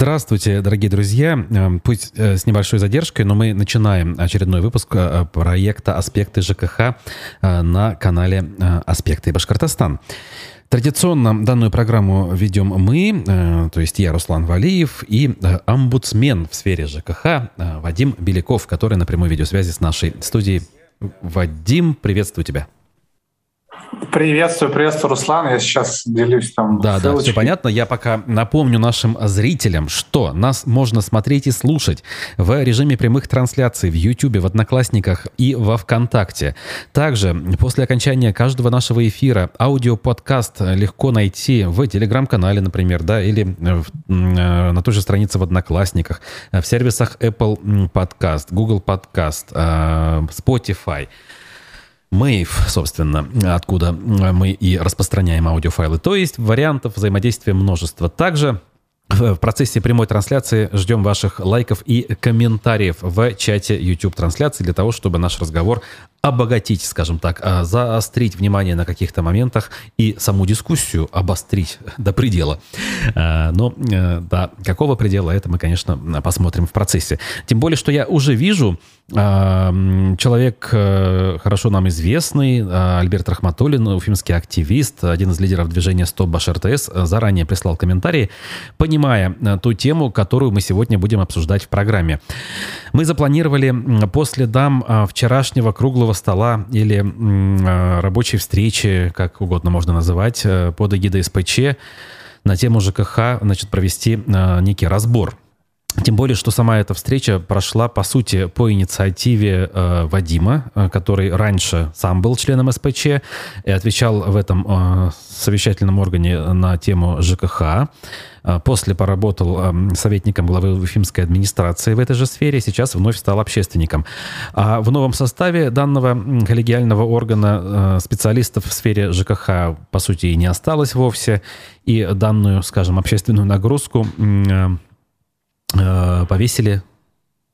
Здравствуйте, дорогие друзья. Эм, пусть э, с небольшой задержкой, но мы начинаем очередной выпуск э, проекта «Аспекты ЖКХ» э, на канале «Аспекты Башкортостан». Традиционно данную программу ведем мы, то есть я, Руслан Валиев, и омбудсмен в сфере ЖКХ Вадим Беляков, который на прямой видеосвязи с нашей студией. Вадим, приветствую тебя. Приветствую, приветствую, Руслан. Я сейчас делюсь там. Да, ссылочкой. да, все понятно. Я пока напомню нашим зрителям, что нас можно смотреть и слушать в режиме прямых трансляций в YouTube, в Одноклассниках и во ВКонтакте. Также после окончания каждого нашего эфира аудиоподкаст легко найти в Телеграм-канале, например, да, или в, э, на той же странице в Одноклассниках, в сервисах Apple Podcast, Google Podcast, э, Spotify. Мэйв, собственно, откуда мы и распространяем аудиофайлы. То есть вариантов взаимодействия множество. Также в процессе прямой трансляции ждем ваших лайков и комментариев в чате YouTube трансляции для того, чтобы наш разговор обогатить, скажем так, а, заострить внимание на каких-то моментах и саму дискуссию обострить до предела. А, но э, до какого предела, это мы, конечно, посмотрим в процессе. Тем более, что я уже вижу, человек э, хорошо нам известный, Альберт Рахматуллин, уфимский активист, один из лидеров движения «Стоп Баш РТС», заранее прислал комментарии, понимая э, ту тему, которую мы сегодня будем обсуждать в программе. Мы запланировали по следам вчерашнего круглого стола или рабочей встречи, как угодно можно называть, э, под эгидой СПЧ на тему ЖКХ значит, провести некий разбор. Тем более, что сама эта встреча прошла, по сути, по инициативе э, Вадима, э, который раньше сам был членом СПЧ и отвечал в этом э, совещательном органе на тему ЖКХ. А, после поработал советником главы Уфимской администрации в этой же сфере, сейчас вновь стал общественником. А в новом составе данного коллегиального органа э, специалистов в сфере ЖКХ, по сути, и не осталось вовсе. И данную, скажем, общественную нагрузку э, э, повесили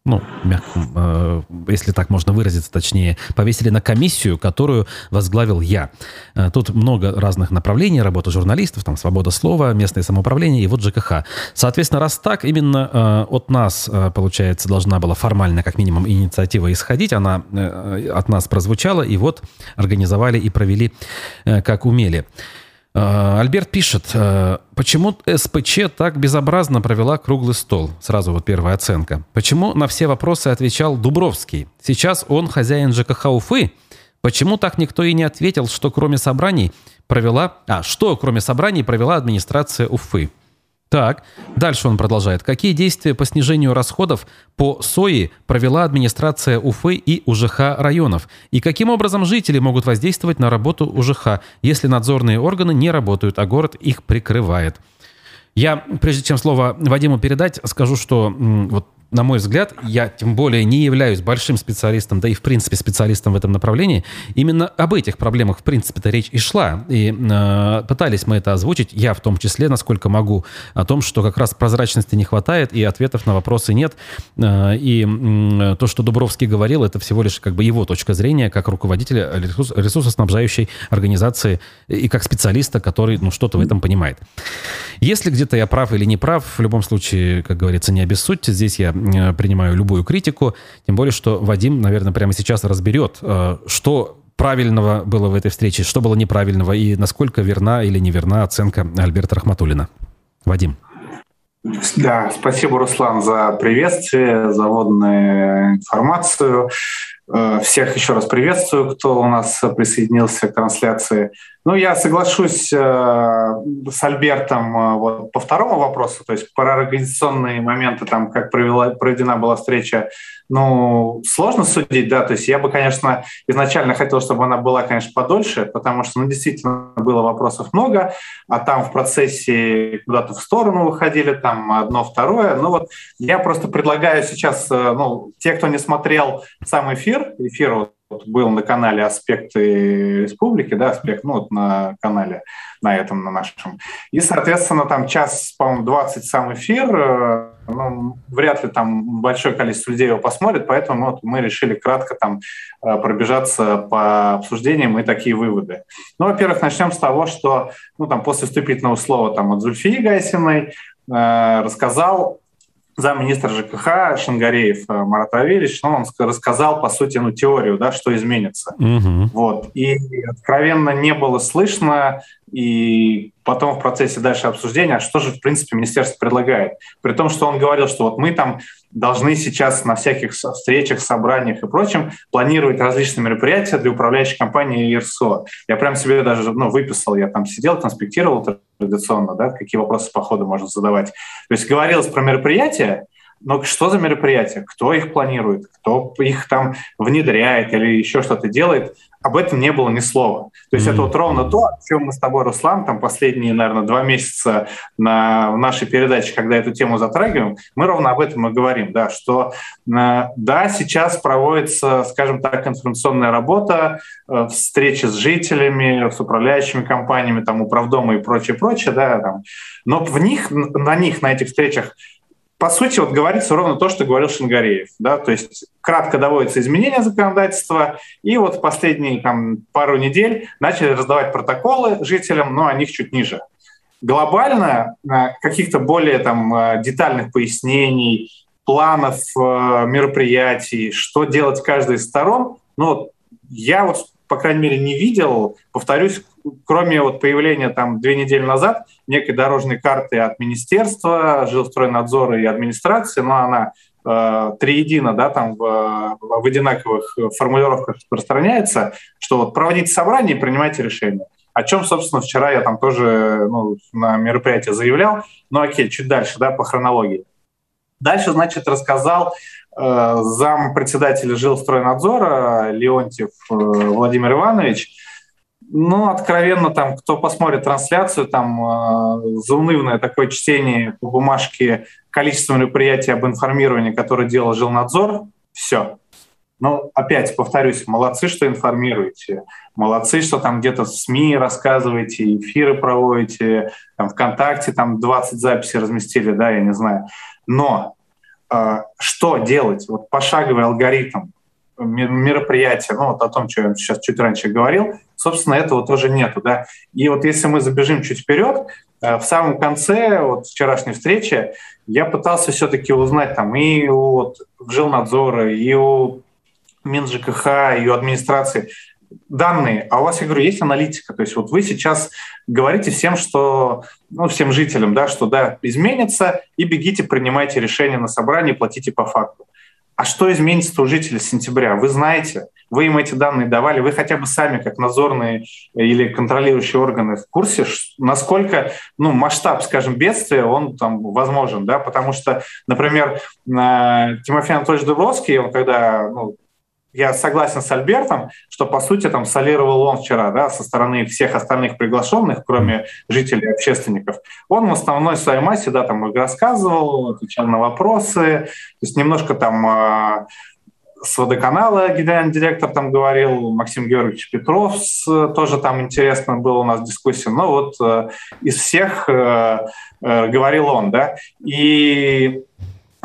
ну, мягко, э, если так можно выразиться точнее, повесили на комиссию, которую возглавил я. Э, тут много разных направлений, работа журналистов, там, свобода слова, местное самоуправление и вот ЖКХ. Соответственно, раз так, именно э, от нас, получается, должна была формально, как минимум, инициатива исходить, она от нас прозвучала, и вот организовали и провели, как умели. Э, Альберт пишет, э, почему СПЧ так безобразно провела круглый стол? Сразу вот первая оценка. Почему на все вопросы отвечал Дубровский? Сейчас он хозяин ЖКХ Уфы. Почему так никто и не ответил, что кроме собраний провела... А, что кроме собраний провела администрация Уфы? Так, дальше он продолжает. Какие действия по снижению расходов по СОИ провела администрация Уфы и УЖХ районов? И каким образом жители могут воздействовать на работу УЖХ, если надзорные органы не работают, а город их прикрывает? Я, прежде чем слово Вадиму передать, скажу, что вот на мой взгляд, я тем более не являюсь большим специалистом, да и в принципе специалистом в этом направлении, именно об этих проблемах в принципе-то речь и шла. И э, пытались мы это озвучить, я в том числе, насколько могу, о том, что как раз прозрачности не хватает и ответов на вопросы нет. Э, и э, то, что Дубровский говорил, это всего лишь как бы его точка зрения как руководителя ресурс, ресурсоснабжающей организации и как специалиста, который ну, что-то в этом понимает. Если где-то я прав или не прав, в любом случае, как говорится, не обессудьте. Здесь я принимаю любую критику. Тем более, что Вадим, наверное, прямо сейчас разберет, э, что правильного было в этой встрече, что было неправильного и насколько верна или неверна оценка Альберта Рахматуллина. Вадим. Да, спасибо, Руслан, за приветствие, за водную информацию. Э, всех еще раз приветствую, кто у нас присоединился к трансляции. Ну, я соглашусь э, с Альбертом э, вот, по второму вопросу, то есть про организационные моменты, там, как провела, проведена была встреча, ну, сложно судить, да, то есть я бы, конечно, изначально хотел, чтобы она была, конечно, подольше, потому что, ну, действительно, было вопросов много, а там в процессе куда-то в сторону выходили, там одно, второе, ну, вот я просто предлагаю сейчас, ну, те, кто не смотрел сам эфир, эфир вот вот был на канале «Аспекты республики», да, аспект, ну, вот на канале, на этом, на нашем. И, соответственно, там час, по-моему, 20 сам эфир, э, ну, вряд ли там большое количество людей его посмотрит, поэтому вот мы решили кратко там э, пробежаться по обсуждениям и такие выводы. Ну, во-первых, начнем с того, что, ну, там, после вступительного слова там от Зульфии Гайсиной рассказал замминистра ЖКХ Шангареев Марат Авельевич, ну, он рассказал, по сути, ну, теорию, да, что изменится. Угу. Вот. И откровенно не было слышно и потом в процессе дальше обсуждения, а что же, в принципе, министерство предлагает. При том, что он говорил, что вот мы там должны сейчас на всяких встречах, собраниях и прочем планировать различные мероприятия для управляющей компании ИРСО. Я прям себе даже ну, выписал, я там сидел, конспектировал традиционно, да, какие вопросы по ходу можно задавать. То есть говорилось про мероприятия, но что за мероприятия? Кто их планирует? Кто их там внедряет или еще что-то делает? Об этом не было ни слова. То есть mm-hmm. это вот ровно то, о чем мы с тобой, Руслан, там последние, наверное, два месяца на в нашей передаче, когда эту тему затрагиваем, мы ровно об этом и говорим, да, что э, да, сейчас проводится, скажем так, информационная работа, э, встречи с жителями, с управляющими компаниями, там, управдома и прочее, прочее, да, там, но в них, на них, на этих встречах по сути, вот говорится ровно то, что говорил Шингареев. Да? То есть кратко доводится изменение законодательства, и вот в последние там, пару недель начали раздавать протоколы жителям, но о них чуть ниже. Глобально э, каких-то более там, э, детальных пояснений, планов э, мероприятий, что делать каждой из сторон, ну, я вот по крайней мере, не видел. Повторюсь, кроме вот появления там две недели назад некой дорожной карты от Министерства, жилстройнадзора и администрации, но она э, триедино, да, там в, в одинаковых формулировках распространяется, что вот проводите собрание и принимайте решение. О чем, собственно, вчера я там тоже ну, на мероприятии заявлял. Ну окей, чуть дальше, да, по хронологии. Дальше, значит, рассказал зам председателя жилстройнадзора Леонтьев э, Владимир Иванович. Ну, откровенно, там, кто посмотрит трансляцию, там э, заунывное такое чтение по бумажке количество мероприятий об информировании, которое делал жилнадзор, все. Ну, опять повторюсь, молодцы, что информируете, молодцы, что там где-то в СМИ рассказываете, эфиры проводите, там ВКонтакте там 20 записей разместили, да, я не знаю. Но что делать, вот пошаговый алгоритм мероприятия, ну вот о том, что я сейчас чуть раньше говорил, собственно, этого тоже нету, да. И вот если мы забежим чуть вперед, э, в самом конце вот вчерашней встречи я пытался все-таки узнать там и у вот, жилнадзора, и у МинЖКХ, и у администрации, данные, а у вас, я говорю, есть аналитика. То есть вот вы сейчас говорите всем, что, ну, всем жителям, да, что да, изменится, и бегите, принимайте решение на собрании, платите по факту. А что изменится у жителей с сентября? Вы знаете, вы им эти данные давали, вы хотя бы сами, как надзорные или контролирующие органы, в курсе, насколько ну, масштаб, скажем, бедствия, он там возможен, да, потому что, например, Тимофей Анатольевич Дубровский, он когда ну, я согласен с Альбертом, что, по сути, там солировал он вчера, да, со стороны всех остальных приглашенных, кроме жителей общественников. Он в основной своей массе, да, там рассказывал, отвечал на вопросы, то есть немножко там э, с водоканала генеральный директор там говорил, Максим Георгиевич Петров тоже там интересно было у нас дискуссия, но вот э, из всех э, э, говорил он, да, и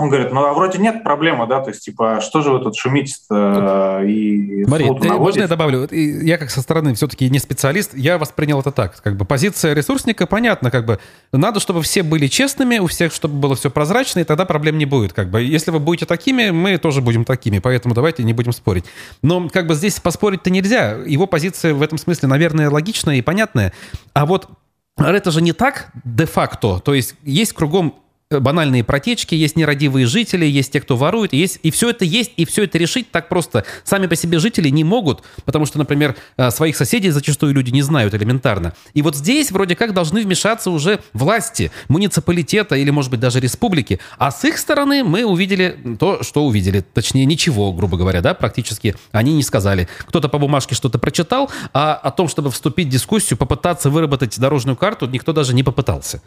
он говорит, ну а вроде нет проблемы, да, то есть типа что же вы тут шумите и Смотри, ты, можно я добавлю? Я как со стороны все-таки не специалист, я воспринял это так, как бы позиция ресурсника понятно, как бы надо, чтобы все были честными, у всех, чтобы было все прозрачно, и тогда проблем не будет, как бы. Если вы будете такими, мы тоже будем такими, поэтому давайте не будем спорить. Но как бы здесь поспорить-то нельзя, его позиция в этом смысле, наверное, логичная и понятная, а вот это же не так де-факто, то есть есть кругом банальные протечки, есть нерадивые жители, есть те, кто ворует, есть, и все это есть, и все это решить так просто. Сами по себе жители не могут, потому что, например, э, своих соседей зачастую люди не знают элементарно. И вот здесь вроде как должны вмешаться уже власти, муниципалитета или, может быть, даже республики. А с их стороны мы увидели то, что увидели. Точнее, ничего, грубо говоря, да, практически они не сказали. Кто-то по бумажке что-то прочитал, а о том, чтобы вступить в дискуссию, попытаться выработать дорожную карту, никто даже не попытался.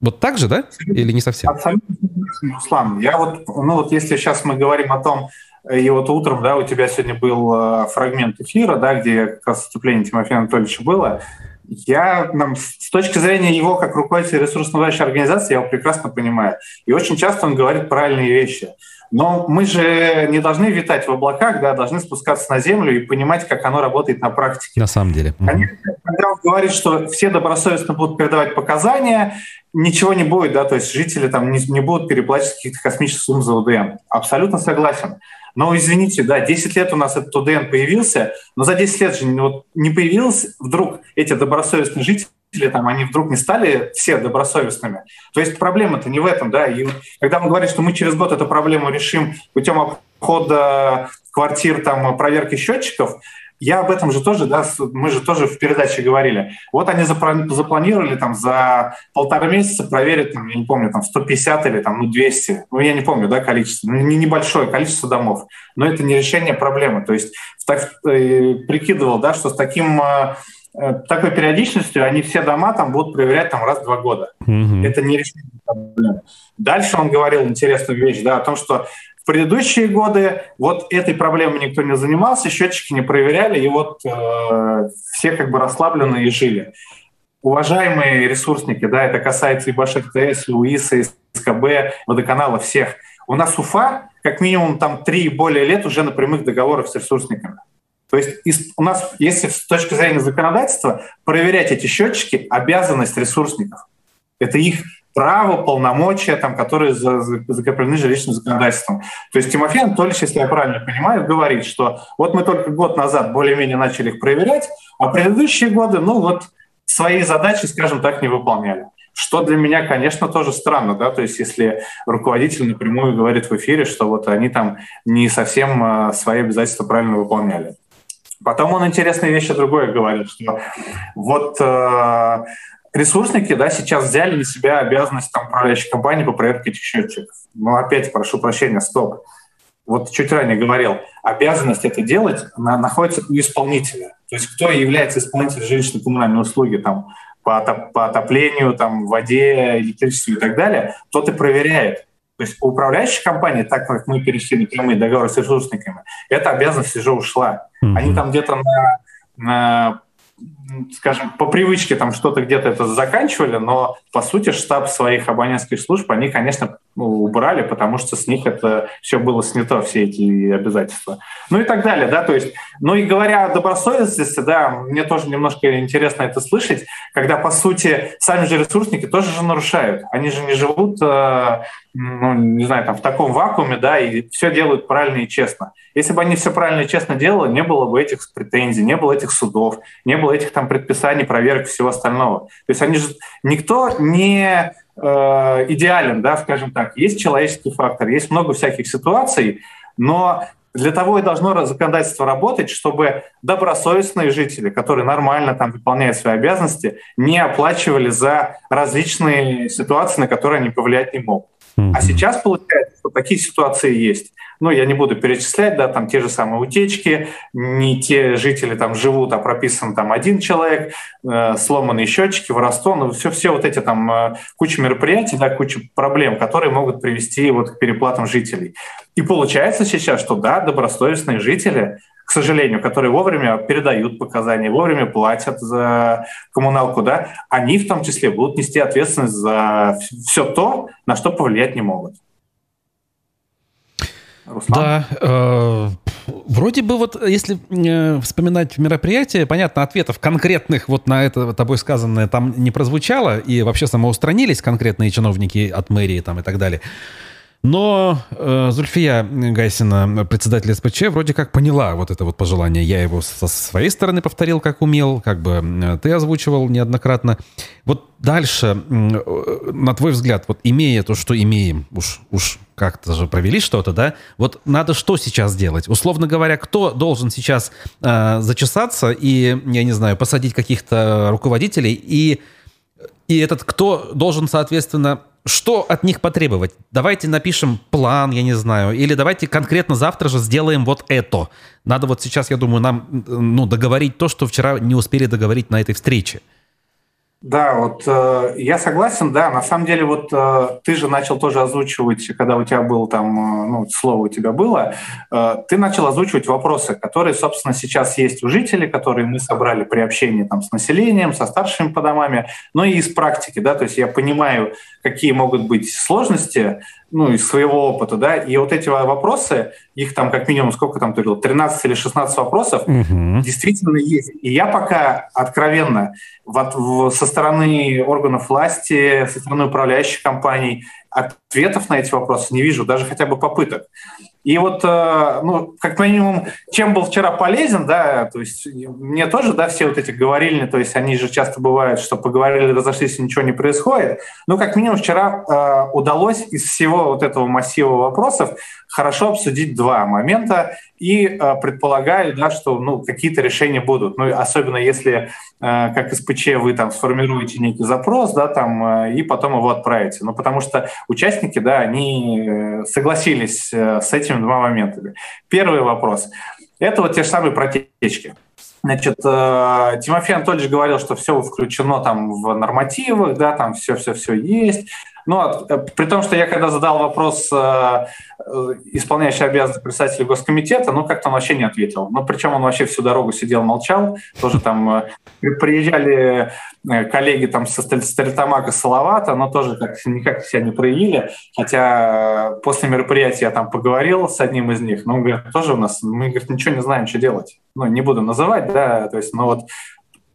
Вот так же, да? Или не совсем? Абсолютно, Руслан. Я вот, ну вот если сейчас мы говорим о том, и вот утром, да, у тебя сегодня был э, фрагмент эфира, да, где как раз выступление Тимофея Анатольевича было, я, нам, с точки зрения его как руководителя ресурсно организации, я его прекрасно понимаю. И очень часто он говорит правильные вещи. Но мы же не должны витать в облаках, да, должны спускаться на землю и понимать, как оно работает на практике. На самом деле. Конечно, когда он говорит, что все добросовестно будут передавать показания, ничего не будет, да, то есть жители там не, не будут переплачивать каких-то космических сумм за УДН. Абсолютно согласен. Но извините, да, 10 лет у нас этот УДН появился, но за 10 лет же вот не появилось вдруг эти добросовестные жители, там, они вдруг не стали все добросовестными. То есть проблема-то не в этом, да. И когда мы говорим, что мы через год эту проблему решим путем обхода квартир, там, проверки счетчиков, я об этом же тоже, да, мы же тоже в передаче говорили. Вот они запланировали там за полтора месяца проверить, там, я не помню, там 150 или там, ну, 200, ну, я не помню, да, количество, ну, не небольшое количество домов, но это не решение проблемы. То есть так, э, прикидывал, да, что с таким э, такой периодичностью они все дома там будут проверять там раз в два года. Mm-hmm. Это не решение проблемы. Дальше он говорил интересную вещь, да, о том, что предыдущие годы вот этой проблемой никто не занимался, счетчики не проверяли, и вот э, все как бы расслабленно и жили. Уважаемые ресурсники, да, это касается и Башек ТС, и УИСа, и СКБ, водоканала, всех. У нас Уфа как минимум там три и более лет уже на прямых договорах с ресурсниками. То есть у нас, если с точки зрения законодательства, проверять эти счетчики – обязанность ресурсников. Это их право, полномочия, там, которые закреплены жилищным законодательством. То есть Тимофей Анатольевич, если я правильно понимаю, говорит, что вот мы только год назад более-менее начали их проверять, а предыдущие годы, ну вот, свои задачи, скажем так, не выполняли. Что для меня, конечно, тоже странно, да, то есть если руководитель напрямую говорит в эфире, что вот они там не совсем а, свои обязательства правильно выполняли. Потом он интересные вещи другое говорит, что вот э, ресурсники да, сейчас взяли на себя обязанность там, управляющей компании по проверке этих счетчиков. Ну, опять прошу прощения, стоп. Вот чуть ранее говорил, обязанность это делать она находится у исполнителя. То есть кто является исполнителем жилищно-коммунальной услуги там, по, по отоплению, там, воде, электричеству и так далее, тот и проверяет. То есть у управляющей компании, так как мы перешли на прямые договоры с ресурсниками, эта обязанность уже ушла. Mm-hmm. Они там где-то на, на скажем, по привычке там что-то где-то это заканчивали, но по сути штаб своих абонентских служб они, конечно, убрали, потому что с них это все было снято, все эти обязательства. Ну и так далее, да, то есть, ну и говоря о добросовестности, да, мне тоже немножко интересно это слышать, когда, по сути, сами же ресурсники тоже же нарушают. Они же не живут, э, ну, не знаю, там, в таком вакууме, да, и все делают правильно и честно. Если бы они все правильно и честно делали, не было бы этих претензий, не было этих судов, не было этих там предписаний, проверок, всего остального. То есть они же... Никто не идеален, да, скажем так. Есть человеческий фактор, есть много всяких ситуаций, но для того и должно законодательство работать, чтобы добросовестные жители, которые нормально там выполняют свои обязанности, не оплачивали за различные ситуации, на которые они повлиять не могут. А сейчас получается, что такие ситуации есть ну, я не буду перечислять, да, там те же самые утечки, не те жители там живут, а прописан там один человек, э, сломанные счетчики, воровство, ну, все, все вот эти там э, куча мероприятий, да, куча проблем, которые могут привести вот к переплатам жителей. И получается сейчас, что да, добросовестные жители, к сожалению, которые вовремя передают показания, вовремя платят за коммуналку, да, они в том числе будут нести ответственность за все то, на что повлиять не могут. Руслан? Да, э, вроде бы вот, если э, вспоминать мероприятие, понятно, ответов конкретных вот на это тобой сказанное там не прозвучало, и вообще самоустранились конкретные чиновники от мэрии там и так далее. Но э, Зульфия Гайсина, председатель СПЧ, вроде как поняла вот это вот пожелание. Я его со своей стороны повторил, как умел, как бы ты озвучивал неоднократно. Вот дальше, э, на твой взгляд, вот имея то, что имеем, уж, уж как-то же провели что-то, да? Вот надо что сейчас делать? Условно говоря, кто должен сейчас э, зачесаться и, я не знаю, посадить каких-то руководителей и и этот кто должен, соответственно, что от них потребовать? Давайте напишем план, я не знаю, или давайте конкретно завтра же сделаем вот это. Надо вот сейчас, я думаю, нам ну, договорить то, что вчера не успели договорить на этой встрече. Да, вот э, я согласен, да, на самом деле вот э, ты же начал тоже озвучивать, когда у тебя был там, э, ну, слово у тебя было, э, ты начал озвучивать вопросы, которые, собственно, сейчас есть у жителей, которые мы собрали при общении там с населением, со старшими по домами, но и из практики, да, то есть я понимаю, какие могут быть сложности, ну, из своего опыта, да, и вот эти вопросы, их там как минимум, сколько там ты говорил, 13 или 16 вопросов, угу. действительно есть. И я пока откровенно вот, в, со стороны органов власти, со стороны управляющих компаний ответов на эти вопросы не вижу, даже хотя бы попыток. И вот, э, ну, как минимум, чем был вчера полезен, да, то есть мне тоже, да, все вот эти говорили, то есть они же часто бывают, что поговорили, разошлись, и ничего не происходит. Но как минимум вчера э, удалось из всего вот этого массива вопросов хорошо обсудить два момента и э, предполагаю, да, что ну, какие-то решения будут. Ну, особенно если, э, как СПЧ, вы там сформируете некий запрос, да, там, э, и потом его отправите. Ну, потому что участники, да, они э, согласились э, с этими двумя моментами. Первый вопрос. Это вот те же самые протечки. Значит, э, Тимофей Анатольевич говорил, что все включено там в нормативах, да, там все-все-все есть. Но э, при том, что я когда задал вопрос э, э, исполняющей обязанности председателя госкомитета, ну, как-то он вообще не ответил. Ну, причем он вообще всю дорогу сидел, молчал. Тоже там приезжали коллеги там со Стерлитамака, Салавата, но тоже как, никак себя не проявили. Хотя после мероприятия я там поговорил с одним из них, но он говорит, тоже у нас, мы, говорит, ничего не знаем, что делать. Ну, не буду называть, да, то есть, ну вот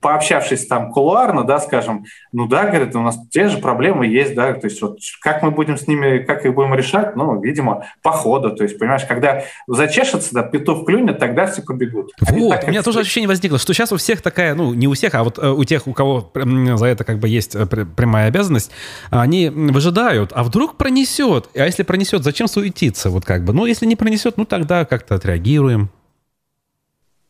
пообщавшись там кулуарно, да, скажем, ну да, говорит, у нас те же проблемы есть, да, то есть вот как мы будем с ними, как их будем решать, ну, видимо, по ходу, то есть, понимаешь, когда зачешется, да, петух клюнет, тогда все побегут. Они вот, так, у меня тоже ощущение возникло, что сейчас у всех такая, ну, не у всех, а вот э, у тех, у кого за это как бы есть э, прямая обязанность, они выжидают, а вдруг пронесет, а если пронесет, зачем суетиться, вот как бы, ну, если не пронесет, ну, тогда как-то отреагируем.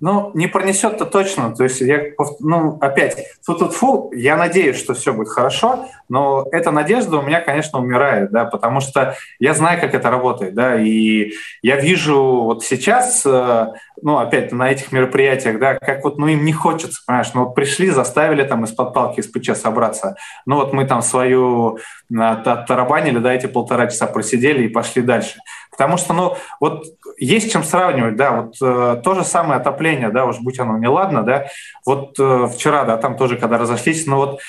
Ну, не пронесет-то точно. То есть, я, ну, опять, тут тут фу, я надеюсь, что все будет хорошо, но эта надежда у меня, конечно, умирает, да, потому что я знаю, как это работает, да, и я вижу вот сейчас, э, ну, опять на этих мероприятиях, да, как вот, ну, им не хочется, понимаешь, ну, вот пришли, заставили там из-под палки, из ПЧ собраться, ну, вот мы там свою тарабанили, да, эти полтора часа просидели и пошли дальше. Потому что, ну, вот есть чем сравнивать, да, вот э, то же самое отопление, да, уж будь оно неладно, да, вот э, вчера, да, там тоже, когда разошлись, но вот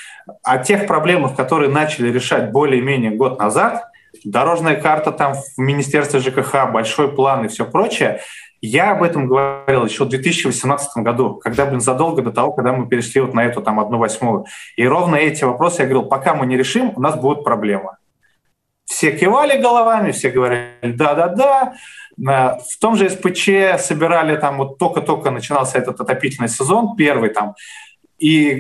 о тех проблемах, которые начали решать более-менее год назад, дорожная карта там в Министерстве ЖКХ, большой план и все прочее, я об этом говорил еще в 2018 году, когда, блин, задолго до того, когда мы перешли вот на эту там одну восьмую. И ровно эти вопросы я говорил, пока мы не решим, у нас будет проблема все кивали головами, все говорили «да-да-да». Э, в том же СПЧ собирали там, вот только-только начинался этот отопительный сезон, первый там, и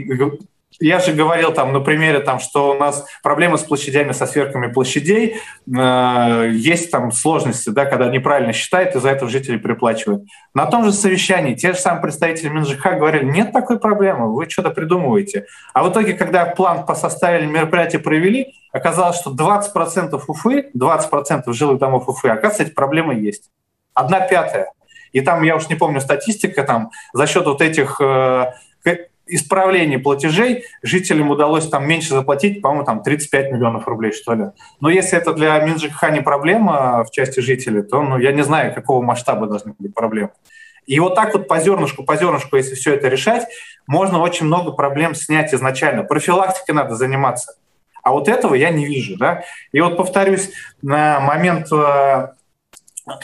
я же говорил там на примере, там, что у нас проблемы с площадями, со сверками площадей, э, есть там сложности, да, когда неправильно считают, из-за этого жители переплачивают. На том же совещании те же самые представители МинЖХ говорили, нет такой проблемы, вы что-то придумываете. А в итоге, когда план по составили, мероприятие провели, оказалось, что 20% Уфы, 20% жилых домов Уфы, оказывается, эти проблемы есть. Одна пятая. И там, я уж не помню, статистика, там, за счет вот этих э, исправлении платежей жителям удалось там меньше заплатить, по-моему, там 35 миллионов рублей, что ли. Но если это для МинЖКХ не проблема в части жителей, то ну, я не знаю, какого масштаба должны быть проблемы. И вот так вот по зернышку, по зернышку, если все это решать, можно очень много проблем снять изначально. Профилактикой надо заниматься. А вот этого я не вижу. Да? И вот повторюсь, на момент э,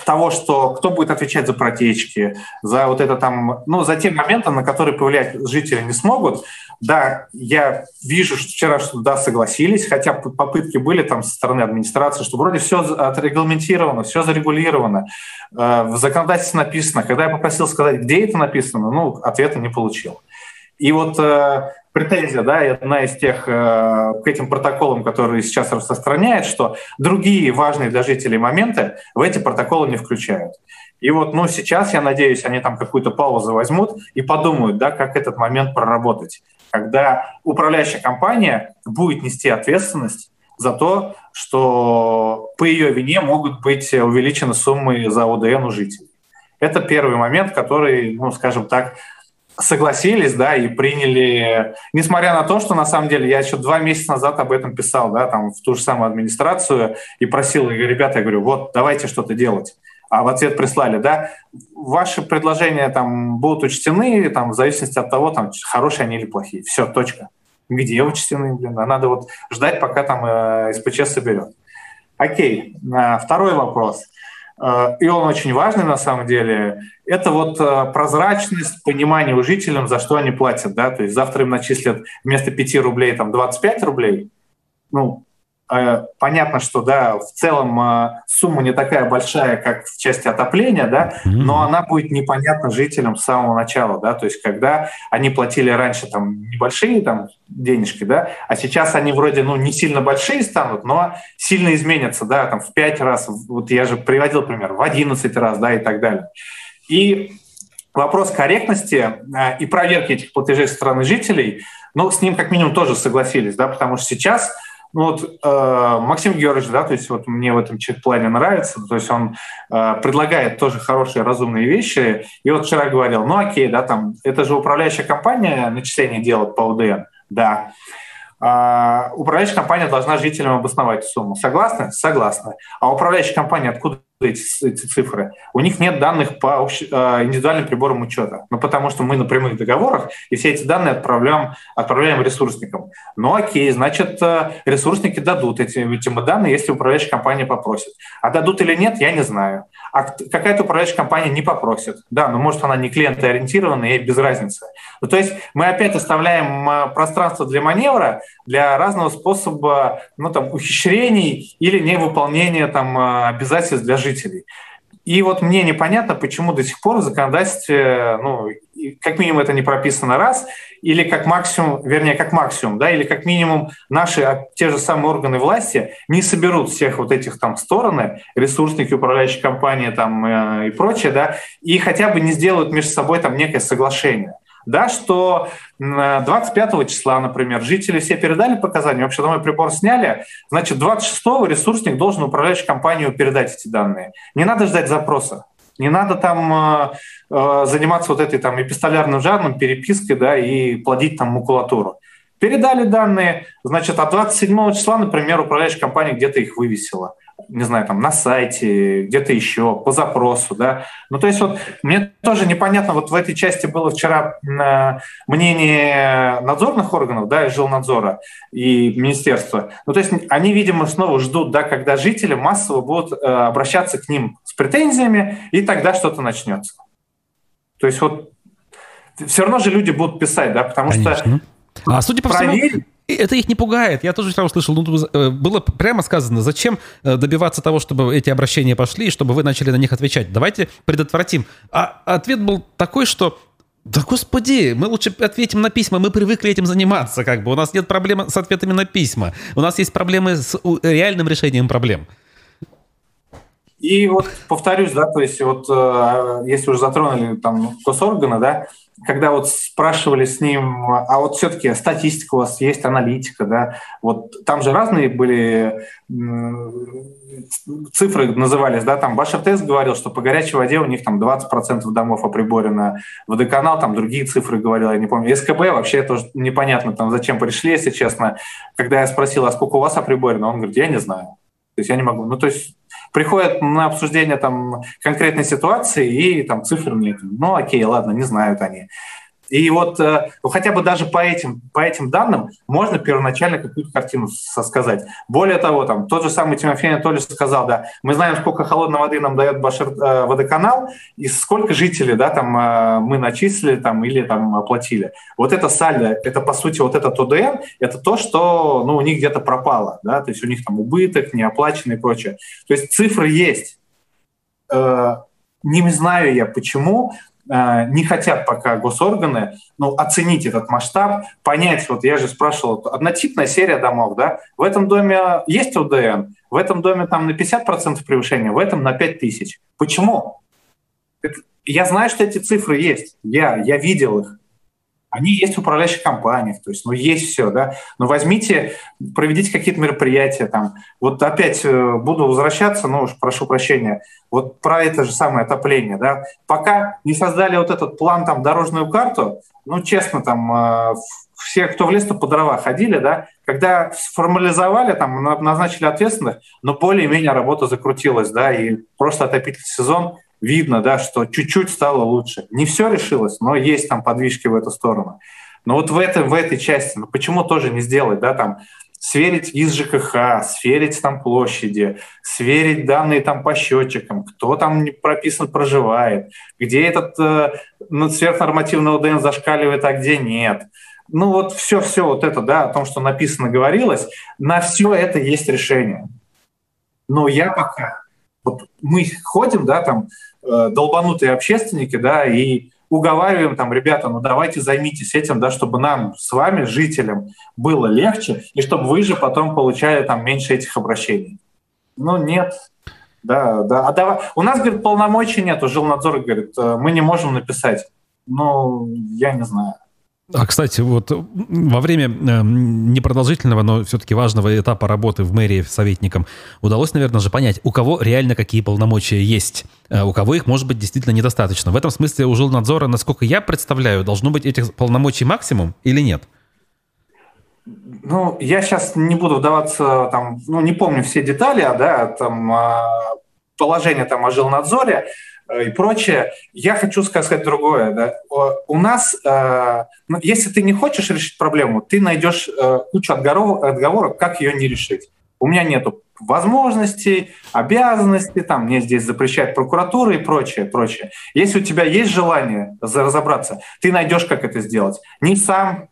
того, что кто будет отвечать за протечки, за вот это там, ну, за те моменты, на которые повлиять жители не смогут. Да, я вижу, что вчера что да, согласились, хотя попытки были там со стороны администрации, что вроде все отрегламентировано, все зарегулировано, э, в законодательстве написано. Когда я попросил сказать, где это написано, ну, ответа не получил. И вот э, претензия, да, одна из тех э, к этим протоколам, которые сейчас распространяют, что другие важные для жителей моменты в эти протоколы не включают. И вот, ну, сейчас, я надеюсь, они там какую-то паузу возьмут и подумают, да, как этот момент проработать, когда управляющая компания будет нести ответственность за то, что по ее вине могут быть увеличены суммы за ОДН у жителей. Это первый момент, который, ну, скажем так, согласились, да, и приняли, несмотря на то, что на самом деле я еще два месяца назад об этом писал, да, там в ту же самую администрацию и просил, ребята, я говорю, вот, давайте что-то делать. А в ответ прислали, да, ваши предложения там будут учтены, там, в зависимости от того, там, хорошие они или плохие. Все, точка. Где учтены, блин, а надо вот ждать, пока там э, СПЧ соберет. Окей, второй вопрос. И он очень важный на самом деле. Это вот прозрачность, понимание у жителям, за что они платят. Да? То есть завтра им начислят вместо 5 рублей там, 25 рублей. Ну, Э, понятно, что да, в целом э, сумма не такая большая, как в части отопления, да, но она будет непонятна жителям с самого начала, да, то есть когда они платили раньше там небольшие там денежки, да, а сейчас они вроде ну не сильно большие станут, но сильно изменятся, да, там в 5 раз, вот я же приводил пример, в 11 раз, да, и так далее. И вопрос корректности э, и проверки этих платежей со стороны жителей, ну, с ним как минимум тоже согласились, да, потому что сейчас ну вот э, Максим Георгиевич, да, то есть вот мне в этом плане нравится, то есть он э, предлагает тоже хорошие, разумные вещи. И вот вчера говорил, ну окей, да, там, это же управляющая компания начисление делает по УДН, да. А, управляющая компания должна жителям обосновать сумму. Согласны? Согласны. А управляющая компания откуда эти, эти цифры? У них нет данных по общ... А, индивидуальным приборам учета. Ну, потому что мы на прямых договорах, и все эти данные отправляем, отправляем ресурсникам. Ну, окей, значит, э, ресурсники дадут эти, эти данные, если управляющая компания попросит. А дадут или нет, я не знаю а какая-то управляющая компания не попросит. Да, но может она не клиентоориентированная, ей без разницы. Ну, то есть мы опять оставляем а, пространство для маневра, для разного способа ну, там, ухищрений или невыполнения там, а, обязательств для жителей. И вот мне непонятно, почему до сих пор в законодательстве, ну, как минимум это не прописано раз, или как максимум, вернее, как максимум, да, или как минимум наши а, те же самые органы власти не соберут всех вот этих там стороны, ресурсники, управляющие компании там э, и прочее, да, и хотя бы не сделают между собой там некое соглашение да, что 25 числа, например, жители все передали показания, вообще домой прибор сняли, значит, 26-го ресурсник должен управляющей компанию передать эти данные. Не надо ждать запроса. Не надо там э, э, заниматься вот этой там эпистолярным жанром, перепиской, да, и плодить там макулатуру. Передали данные, значит, а 27 числа, например, управляющая компания где-то их вывесила не знаю, там на сайте, где-то еще, по запросу, да. Ну, то есть вот мне тоже непонятно, вот в этой части было вчера э, мнение надзорных органов, да, и жилнадзора, и министерства. Ну, то есть они, видимо, снова ждут, да, когда жители массово будут э, обращаться к ним с претензиями, и тогда что-то начнется. То есть вот все равно же люди будут писать, да, потому Конечно. что... А судя по проверь... всему, это их не пугает. Я тоже вчера услышал, ну, э, было прямо сказано, зачем э, добиваться того, чтобы эти обращения пошли, и чтобы вы начали на них отвечать. Давайте предотвратим. А ответ был такой, что да господи, мы лучше ответим на письма, мы привыкли этим заниматься, как бы. У нас нет проблем с ответами на письма. У нас есть проблемы с реальным решением проблем. И вот повторюсь, да, то есть вот э, если уже затронули там госорганы, да, когда вот спрашивали с ним, а вот все-таки статистика у вас есть, аналитика, да, вот там же разные были цифры назывались, да, там Башев Тест говорил, что по горячей воде у них там 20% домов оприборено, водоканал там другие цифры говорил, я не помню, СКБ вообще тоже непонятно, там зачем пришли, если честно. Когда я спросил, а сколько у вас оприборено, он говорит, я не знаю. То есть я не могу. Ну, то есть приходят на обсуждение там конкретной ситуации и там цифры мне, ну окей, ладно, не знают они. И вот э, ну, хотя бы даже по этим, по этим данным можно первоначально какую-то картину сказать. Более того, там, тот же самый Тимофей Анатольевич сказал, да, мы знаем, сколько холодной воды нам дает Башир, э, водоканал, и сколько жителей да, там, э, мы начислили там, или там, оплатили. Вот это сальдо, это по сути вот этот ОДН, это то, что ну, у них где-то пропало. Да? То есть у них там убыток, неоплаченный и прочее. То есть цифры есть. Э, не знаю я почему, не хотят пока госорганы ну, оценить этот масштаб, понять, вот я же спрашивал, однотипная серия домов, да, в этом доме есть ОДН, в этом доме там на 50% превышения, в этом на 5 тысяч. Почему? Я знаю, что эти цифры есть, я, я видел их. Они есть в управляющих компаниях, то есть, ну, есть все, да. Но возьмите, проведите какие-то мероприятия там. Вот опять э, буду возвращаться, ну уж прошу прощения, вот про это же самое отопление, да. Пока не создали вот этот план, там, дорожную карту, ну, честно, там, э, все, кто в лес, то по дрова ходили, да, когда сформализовали, там, назначили ответственных, но более-менее работа закрутилась, да, и просто отопительный сезон видно, да, что чуть-чуть стало лучше. Не все решилось, но есть там подвижки в эту сторону. Но вот в, этом, в этой части, ну почему тоже не сделать, да, там, сверить из ЖКХ, сверить там площади, сверить данные там по счетчикам, кто там прописан проживает, где этот э, ну, сверхнормативный ОДН зашкаливает, а где нет. Ну вот все-все вот это, да, о том, что написано, говорилось, на все это есть решение. Но я пока, вот мы ходим, да, там, долбанутые общественники, да, и уговариваем там, ребята, ну давайте займитесь этим, да, чтобы нам с вами, жителям, было легче, и чтобы вы же потом получали там меньше этих обращений. Ну нет, да, да. А давай... У нас, говорит, полномочий нет, у жилнадзора, говорит, э, мы не можем написать. Ну, я не знаю. А, кстати, вот во время э, непродолжительного, но все-таки важного этапа работы в мэрии советником удалось, наверное, же понять, у кого реально какие полномочия есть, э, у кого их, может быть, действительно недостаточно. В этом смысле у жилнадзора, насколько я представляю, должно быть этих полномочий максимум или нет? Ну, я сейчас не буду вдаваться, там, ну, не помню все детали, а, да, там, а, положение там о жилнадзоре, и прочее. Я хочу сказать другое. Да. У нас, э, ну, если ты не хочешь решить проблему, ты найдешь э, кучу отговорок, как ее не решить. У меня нету возможностей, обязанностей, там мне здесь запрещает прокуратура и прочее, прочее. Если у тебя есть желание разобраться, ты найдешь, как это сделать. Не сам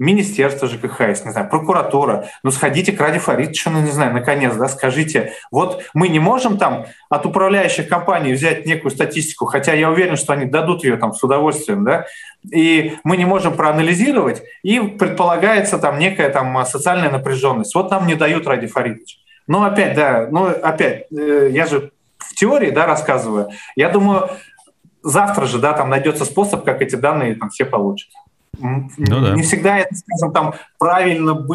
Министерство ЖКХ, если, не знаю, прокуратура, ну сходите к Ради Фаридовичу, ну не знаю, наконец, да, скажите, вот мы не можем там от управляющих компаний взять некую статистику, хотя я уверен, что они дадут ее там с удовольствием, да, и мы не можем проанализировать, и предполагается там некая там социальная напряженность. Вот нам не дают Ради Фаридович. Ну опять, да, ну опять, э, я же в теории, да, рассказываю, я думаю, завтра же, да, там найдется способ, как эти данные там все получат. Ну, да. Не всегда это, скажем, там правильно,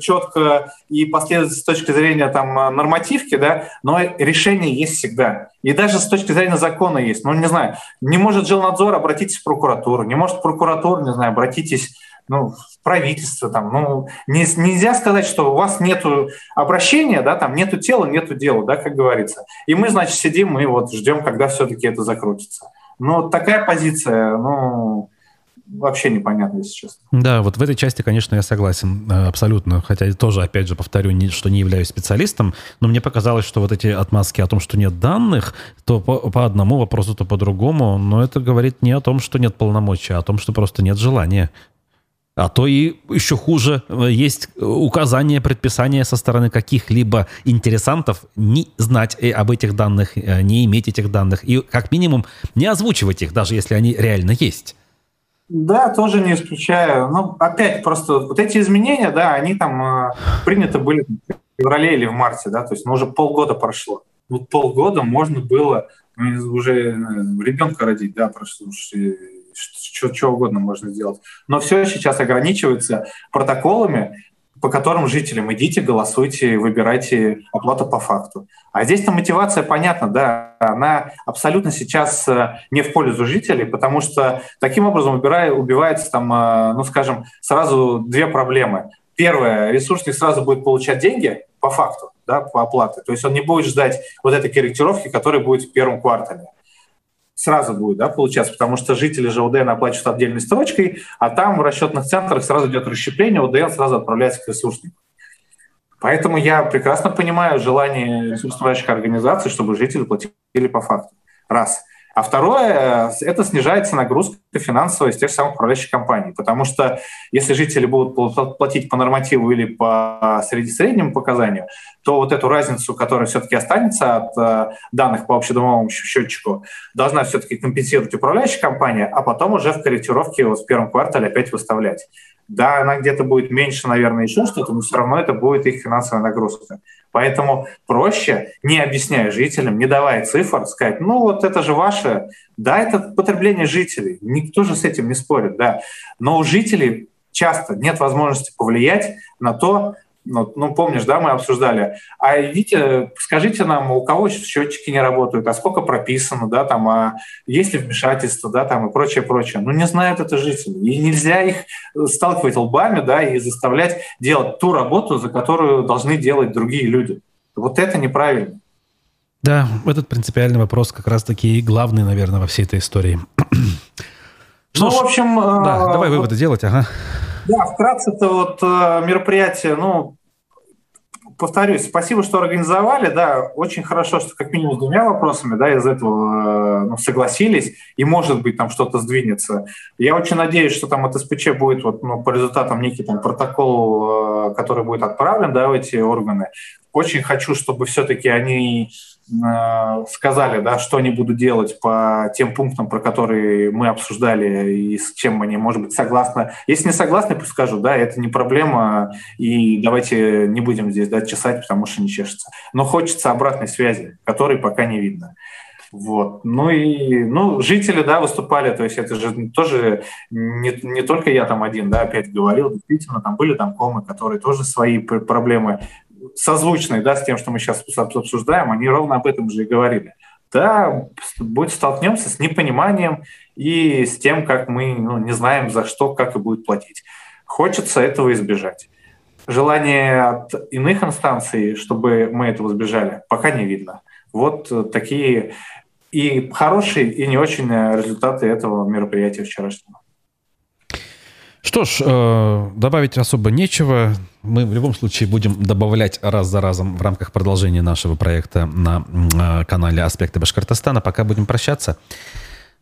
четко и последовательно с точки зрения там нормативки, да, но решение есть всегда. И даже с точки зрения закона есть. Ну, не знаю, не может жилнадзор, обратитесь в прокуратуру, не может прокуратура, не знаю, обратитесь ну, в правительство. Там, ну, не, нельзя сказать, что у вас нет обращения, да, там нету тела, нету дела, да, как говорится. И мы, значит, сидим и вот ждем, когда все-таки это закрутится. Ну, такая позиция, ну, вообще непонятно, если честно. Да, вот в этой части, конечно, я согласен э, абсолютно. Хотя тоже, опять же, повторю, не, что не являюсь специалистом, но мне показалось, что вот эти отмазки о том, что нет данных, то по, по одному вопросу, то по другому, но это говорит не о том, что нет полномочий, а о том, что просто нет желания. А то и еще хуже, э, есть указания, предписания со стороны каких-либо интересантов не знать э, об этих данных, не иметь этих данных и как минимум не озвучивать их, даже если они реально есть. Да, тоже не исключаю. Ну, опять просто вот эти изменения, да, они там э, приняты были в феврале или в марте, да, то есть ну, уже полгода прошло. Вот полгода можно было ну, уже э, ребенка родить, да, прошло, что, что угодно можно сделать. Но все сейчас ограничивается протоколами, по которым жителям идите, голосуйте, выбирайте оплату по факту. А здесь-то мотивация понятна, да, она абсолютно сейчас э, не в пользу жителей, потому что таким образом убирая, убивается там, э, ну скажем, сразу две проблемы. Первое, ресурсник сразу будет получать деньги по факту, да, по оплате. То есть он не будет ждать вот этой корректировки, которая будет в первом квартале сразу будет да, получаться, потому что жители же УДН оплачивают отдельной строчкой, а там в расчетных центрах сразу идет расщепление, УДН сразу отправляется к ресурснику. Поэтому я прекрасно понимаю желание ресурсоснабжающих организаций, чтобы жители платили по факту. Раз. А второе, это снижается нагрузка финансовая из тех самых управляющих компаний. Потому что если жители будут платить по нормативу или по среднему показанию, то вот эту разницу, которая все-таки останется от э, данных по общедомовому счетчику, должна все-таки компенсировать управляющая компания, а потом уже в корректировке вот в первом квартале опять выставлять. Да, она где-то будет меньше, наверное, еще что-то, но все равно это будет их финансовая нагрузка. Поэтому проще, не объясняя жителям, не давая цифр, сказать, ну вот это же ваше, да, это потребление жителей, никто же с этим не спорит, да. Но у жителей часто нет возможности повлиять на то, ну, ну, помнишь, да, мы обсуждали. А идите, скажите нам, у кого счетчики не работают, а сколько прописано, да, там, а есть ли вмешательство, да, там и прочее, прочее. Ну, не знают это жители. И нельзя их сталкивать лбами, да, и заставлять делать ту работу, за которую должны делать другие люди. Вот это неправильно. Да, этот принципиальный вопрос как раз-таки главный, наверное, во всей этой истории. Ну, ж, в общем... Да, э, давай выводы делать, ага. Да, вкратце это вот э, мероприятие, ну, повторюсь, спасибо, что организовали, да, очень хорошо, что как минимум с двумя вопросами, да, из этого ну, согласились, и может быть там что-то сдвинется. Я очень надеюсь, что там от СПЧ будет вот, ну, по результатам некий там протокол, который будет отправлен, да, в эти органы. Очень хочу, чтобы все-таки они Э, сказали, да, что они будут делать по тем пунктам, про которые мы обсуждали, и с чем они, может быть, согласны. Если не согласны, пусть скажут, да, это не проблема, и давайте не будем здесь да, чесать, потому что не чешется. Но хочется обратной связи, которой пока не видно. Вот. Ну и ну, жители, да, выступали, то есть это же тоже не, не только я там один, да, опять говорил, действительно, там были там комы, которые тоже свои проблемы созвучные да, с тем, что мы сейчас обсуждаем, они ровно об этом же и говорили. Да, будет столкнемся с непониманием и с тем, как мы ну, не знаем, за что, как и будет платить. Хочется этого избежать. Желание от иных инстанций, чтобы мы этого избежали, пока не видно. Вот такие и хорошие, и не очень результаты этого мероприятия вчерашнего. Что ж, э, добавить особо нечего. Мы в любом случае будем добавлять раз за разом в рамках продолжения нашего проекта на э, канале «Аспекты Башкортостана». Пока будем прощаться.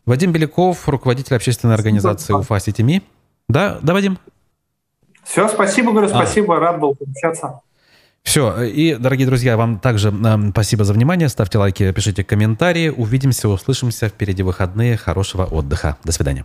Вадим Беляков, руководитель общественной организации «Уфа Ситими». Да, да, Вадим? Все, спасибо, говорю, спасибо, а. рад был пообщаться. Все, и, дорогие друзья, вам также э, спасибо за внимание. Ставьте лайки, пишите комментарии. Увидимся, услышимся. Впереди выходные. Хорошего отдыха. До свидания.